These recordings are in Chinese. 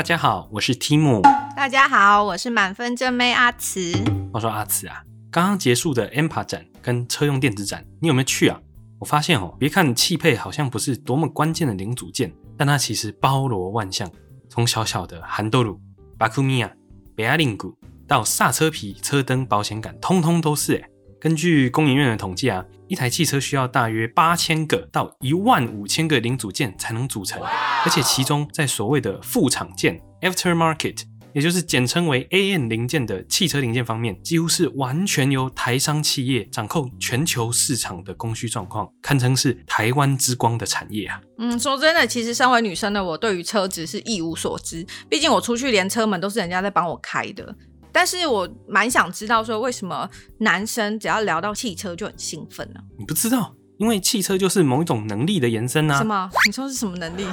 大家好，我是 Tim。大家好，我是满分正妹阿慈。话说阿慈啊，刚刚结束的 MPA 展跟车用电子展，你有没有去啊？我发现哦，别看汽配好像不是多么关键的零组件，但它其实包罗万象，从小小的韩多鲁、巴库米亚、贝亚林古到刹车皮、车灯、保险杆，通通都是诶。根据工研院的统计啊，一台汽车需要大约八千个到一万五千个零组件才能组成，而且其中在所谓的副厂件 （aftermarket），也就是简称为 AM 零件的汽车零件方面，几乎是完全由台商企业掌控全球市场的供需状况，堪称是台湾之光的产业啊。嗯，说真的，其实身为女生的我，对于车子是一无所知，毕竟我出去连车门都是人家在帮我开的。但是我蛮想知道，说为什么男生只要聊到汽车就很兴奋呢？你不知道，因为汽车就是某一种能力的延伸啊。什么？你说是什么能力？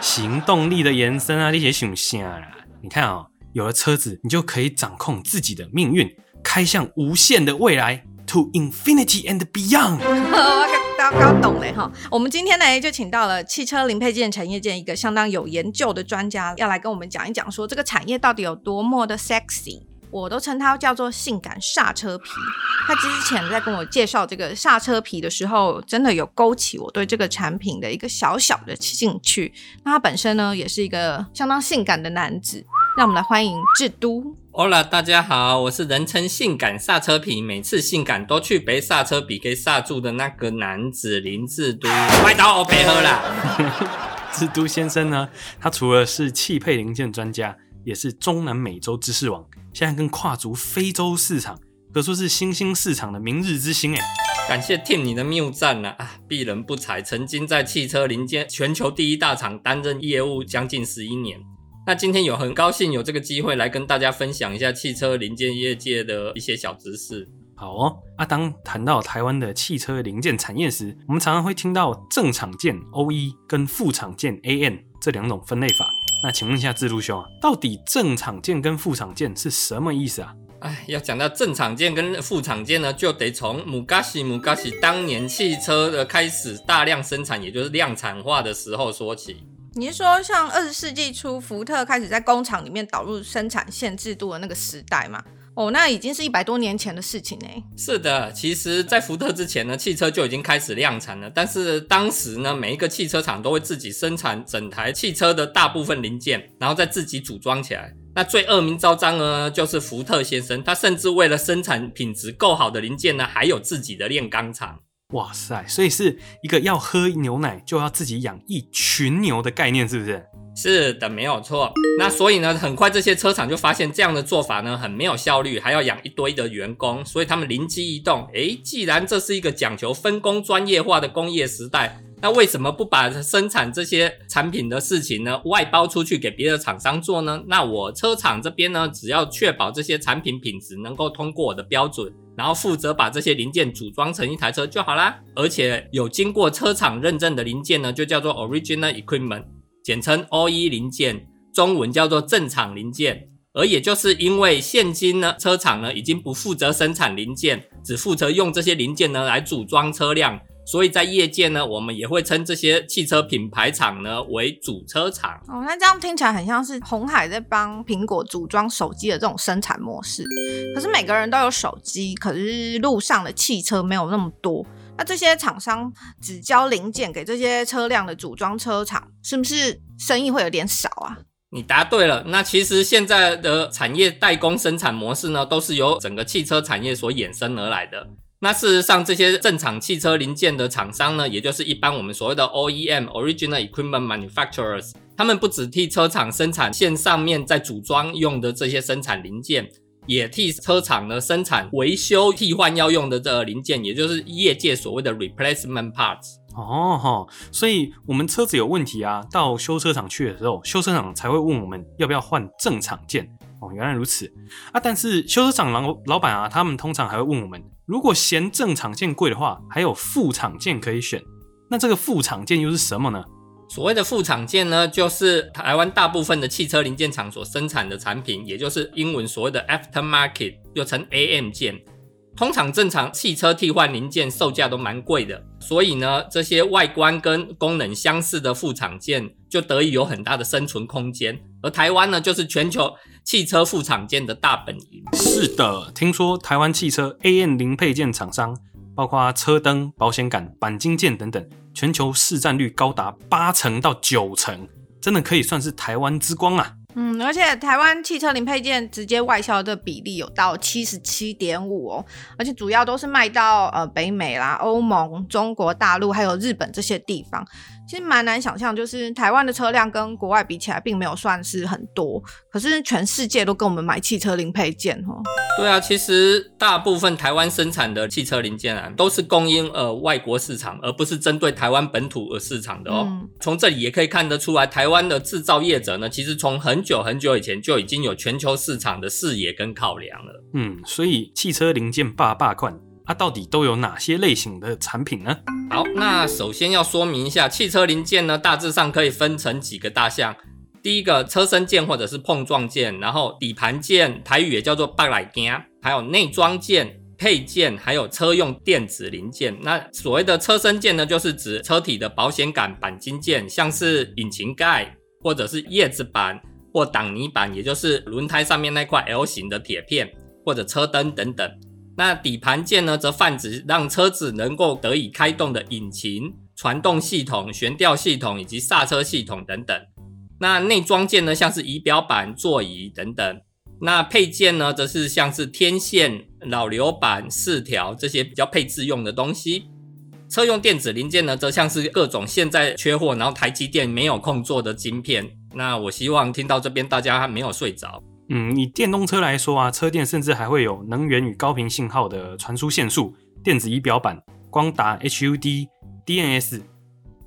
行动力的延伸啊！那些想象啦。你看啊、哦，有了车子，你就可以掌控自己的命运，开向无限的未来，to infinity and beyond。我刚刚懂嘞哈。我们今天呢，就请到了汽车零配件产业界一个相当有研究的专家，要来跟我们讲一讲，说这个产业到底有多么的 sexy。我都称它叫做性感刹车皮。他之前在跟我介绍这个刹车皮的时候，真的有勾起我对这个产品的一个小小的兴趣。那他本身呢，也是一个相当性感的男子。让我们来欢迎志都。Hola，大家好，我是人称性感刹车皮，每次性感都去被刹车皮给刹住的那个男子林志都。快到我配合啦！智都先生呢，他除了是汽配零件专家，也是中南美洲知识王。现在更跨足非洲市场，可说是新兴市场的明日之星哎！感谢 Tim 你的谬赞啊！啊，鄙人不才，曾经在汽车零件全球第一大厂担任业务将近十一年。那今天有很高兴有这个机会来跟大家分享一下汽车零件业界的一些小知识。好哦，啊，当谈到台湾的汽车零件产业时，我们常常会听到正厂件 OE 跟副厂件 AN 这两种分类法。那请问一下志路兄啊，到底正厂件跟副厂件是什么意思啊？哎，要讲到正厂件跟副厂件呢，就得从姆嘎西姆嘎西当年汽车的开始大量生产，也就是量产化的时候说起。你是说像二十世纪初福特开始在工厂里面导入生产线制度的那个时代吗？哦，那已经是一百多年前的事情呢。是的，其实，在福特之前呢，汽车就已经开始量产了。但是当时呢，每一个汽车厂都会自己生产整台汽车的大部分零件，然后再自己组装起来。那最恶名昭彰呢，就是福特先生，他甚至为了生产品质够好的零件呢，还有自己的炼钢厂。哇塞，所以是一个要喝牛奶就要自己养一群牛的概念，是不是？是的，没有错。那所以呢，很快这些车厂就发现这样的做法呢，很没有效率，还要养一堆的员工，所以他们灵机一动，诶，既然这是一个讲求分工专业化的工业时代，那为什么不把生产这些产品的事情呢，外包出去给别的厂商做呢？那我车厂这边呢，只要确保这些产品品质能够通过我的标准，然后负责把这些零件组装成一台车就好啦。而且有经过车厂认证的零件呢，就叫做 Original Equipment。简称 OE 零件，中文叫做正厂零件。而也就是因为现今呢，车厂呢已经不负责生产零件，只负责用这些零件呢来组装车辆，所以在业界呢，我们也会称这些汽车品牌厂呢为主车厂。哦，那这样听起来很像是红海在帮苹果组装手机的这种生产模式。可是每个人都有手机，可是路上的汽车没有那么多。那这些厂商只交零件给这些车辆的组装车厂，是不是生意会有点少啊？你答对了。那其实现在的产业代工生产模式呢，都是由整个汽车产业所衍生而来的。那事实上，这些正厂汽车零件的厂商呢，也就是一般我们所谓的 OEM（Original Equipment Manufacturers），他们不只替车厂生产线上面在组装用的这些生产零件。也替车厂呢生产维修替换要用的这个零件，也就是业界所谓的 replacement parts。哦吼，所以我们车子有问题啊，到修车厂去的时候，修车厂才会问我们要不要换正厂件。哦，原来如此啊！但是修车厂老老板啊，他们通常还会问我们，如果嫌正厂件贵的话，还有副厂件可以选。那这个副厂件又是什么呢？所谓的副厂件呢，就是台湾大部分的汽车零件厂所生产的产品，也就是英文所谓的 aftermarket，又称 AM 件。通常正常汽车替换零件售价都蛮贵的，所以呢，这些外观跟功能相似的副厂件就得以有很大的生存空间。而台湾呢，就是全球汽车副厂件的大本营。是的，听说台湾汽车 AM 零配件厂商，包括车灯、保险杆、钣金件等等，全球市占率高达八成到九成，真的可以算是台湾之光啊！嗯，而且台湾汽车零配件直接外销的比例有到七十七点五哦，而且主要都是卖到呃北美啦、欧盟、中国大陆还有日本这些地方。其实蛮难想象，就是台湾的车辆跟国外比起来，并没有算是很多，可是全世界都跟我们买汽车零配件哦。对啊，其实大部分台湾生产的汽车零件啊，都是供应呃外国市场，而不是针对台湾本土的市场的哦。嗯。从这里也可以看得出来，台湾的制造业者呢，其实从很久很久以前就已经有全球市场的视野跟考量了。嗯，所以汽车零件霸霸冠。它到底都有哪些类型的产品呢？好，那首先要说明一下，汽车零件呢，大致上可以分成几个大项。第一个，车身件或者是碰撞件，然后底盘件，台语也叫做八来件，还有内装件、配件，还有车用电子零件。那所谓的车身件呢，就是指车体的保险杆、钣金件，像是引擎盖，或者是叶子板或挡泥板，也就是轮胎上面那块 L 型的铁片，或者车灯等等。那底盘件呢，则泛指让车子能够得以开动的引擎、传动系统、悬吊系统以及刹车系统等等。那内装件呢，像是仪表板、座椅等等。那配件呢，则是像是天线、扰流板、饰条这些比较配置用的东西。车用电子零件呢，则像是各种现在缺货，然后台积电没有空做的晶片。那我希望听到这边大家还没有睡着。嗯，以电动车来说啊，车电甚至还会有能源与高频信号的传输线束、电子仪表板、光达、HUD、DNS。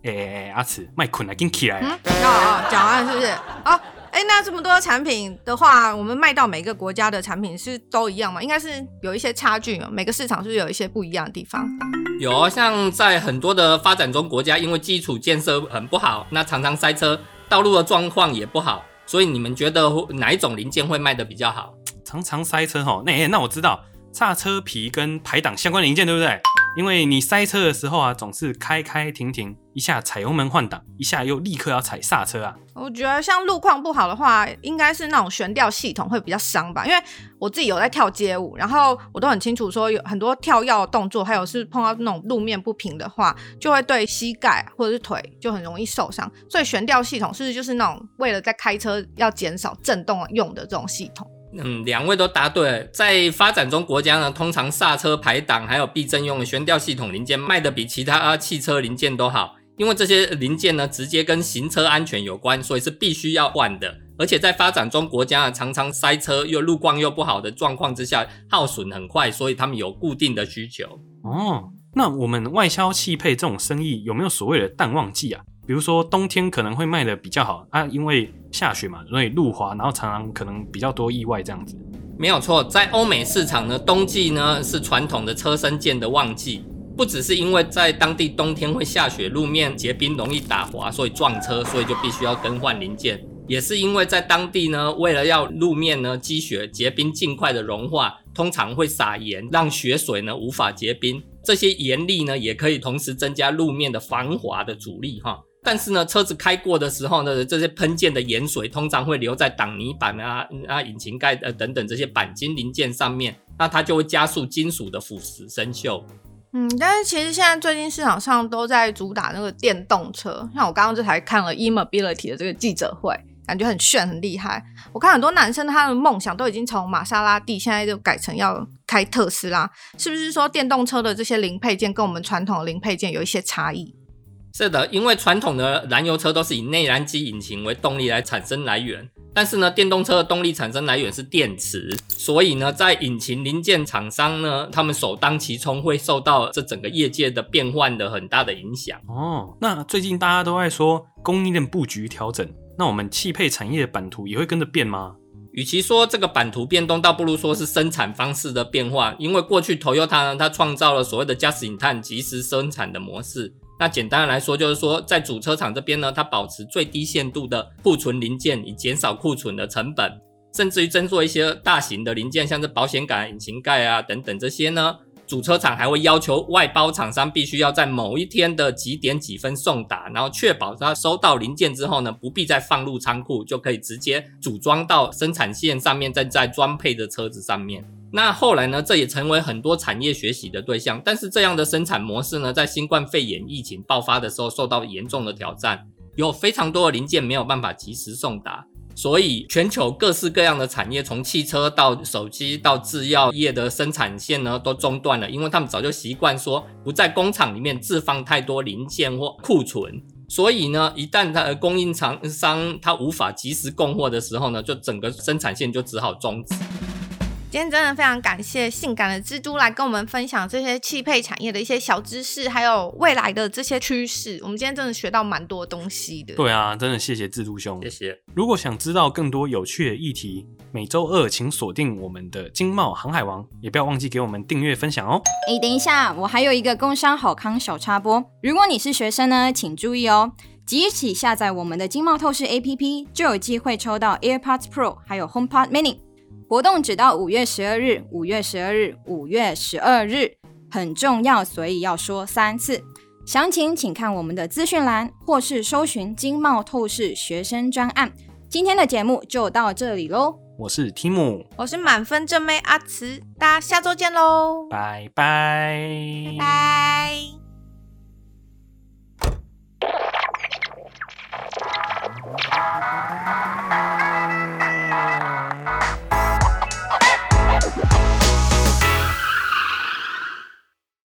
哎哎哎，阿慈，麦捆来跟起来。嗯，哦哦，讲完是不是？哦，哎，那这么多产品的话，我们卖到每个国家的产品是都一样吗？应该是有一些差距嘛，每个市场是不是有一些不一样的地方？有，像在很多的发展中国家，因为基础建设很不好，那常常塞车，道路的状况也不好。所以你们觉得哪一种零件会卖的比较好？常常塞车吼，那、欸、那我知道，刹车皮跟排档相关零件，对不对？因为你塞车的时候啊，总是开开停停，一下踩油门换挡，一下又立刻要踩刹车啊。我觉得像路况不好的话，应该是那种悬吊系统会比较伤吧。因为我自己有在跳街舞，然后我都很清楚说有很多跳跃动作，还有是碰到那种路面不平的话，就会对膝盖或者是腿就很容易受伤。所以悬吊系统是不是就是那种为了在开车要减少震动用的这种系统？嗯，两位都答对了。在发展中国家呢，通常刹车排挡还有避震用的悬吊系统零件卖的比其他汽车零件都好，因为这些零件呢，直接跟行车安全有关，所以是必须要换的。而且在发展中国家啊，常常塞车又路况又不好的状况之下，耗损很快，所以他们有固定的需求。哦，那我们外销汽配这种生意有没有所谓的淡旺季啊？比如说冬天可能会卖的比较好啊，因为下雪嘛，所以路滑，然后常常可能比较多意外这样子。没有错，在欧美市场呢，冬季呢是传统的车身件的旺季，不只是因为在当地冬天会下雪，路面结冰容易打滑，所以撞车，所以就必须要更换零件，也是因为在当地呢，为了要路面呢积雪结冰尽快的融化，通常会撒盐，让雪水呢无法结冰，这些盐粒呢也可以同时增加路面的防滑的阻力哈。但是呢，车子开过的时候呢，这些喷溅的盐水通常会留在挡泥板啊、啊引擎盖呃等等这些钣金零件上面，那它就会加速金属的腐蚀生锈。嗯，但是其实现在最近市场上都在主打那个电动车，像我刚刚这才看了 E-Mobility 的这个记者会，感觉很炫很厉害。我看很多男生他的梦想都已经从玛莎拉蒂现在就改成要开特斯拉，是不是说电动车的这些零配件跟我们传统的零配件有一些差异？是的，因为传统的燃油车都是以内燃机引擎为动力来产生来源，但是呢，电动车的动力产生来源是电池，所以呢，在引擎零件厂商呢，他们首当其冲会受到这整个业界的变换的很大的影响。哦，那最近大家都在说供应链布局调整，那我们汽配产业的版图也会跟着变吗？与其说这个版图变动，倒不如说是生产方式的变化，因为过去 Toyota 呢，它创造了所谓的 Just in Time 即时生产的模式。那简单来说，就是说在主车厂这边呢，它保持最低限度的库存零件，以减少库存的成本，甚至于增做一些大型的零件，像是保险杆、引擎盖啊等等这些呢，主车厂还会要求外包厂商必须要在某一天的几点几分送达，然后确保他收到零件之后呢，不必再放入仓库，就可以直接组装到生产线上面，再在装配的车子上面。那后来呢，这也成为很多产业学习的对象。但是这样的生产模式呢，在新冠肺炎疫情爆发的时候，受到严重的挑战，有非常多的零件没有办法及时送达，所以全球各式各样的产业，从汽车到手机到制药业的生产线呢，都中断了，因为他们早就习惯说不在工厂里面置放太多零件或库存，所以呢，一旦它的供应厂商它无法及时供货的时候呢，就整个生产线就只好终止。今天真的非常感谢性感的蜘蛛来跟我们分享这些汽配产业的一些小知识，还有未来的这些趋势。我们今天真的学到蛮多东西的。对啊，真的谢谢蜘蛛兄，谢谢。如果想知道更多有趣的议题，每周二请锁定我们的经贸航海王，也不要忘记给我们订阅分享哦。哎，等一下，我还有一个工商好康小插播。如果你是学生呢，请注意哦，即日起下载我们的经贸透视 APP，就有机会抽到 AirPods Pro 还有 HomePod Mini。活动只到五月十二日，五月十二日，五月十二日很重要，所以要说三次。详情请看我们的资讯栏，或是搜寻“经贸透视学生专案”。今天的节目就到这里喽。我是 Tim，我是满分正妹阿慈，大家下周见喽，拜拜，拜拜。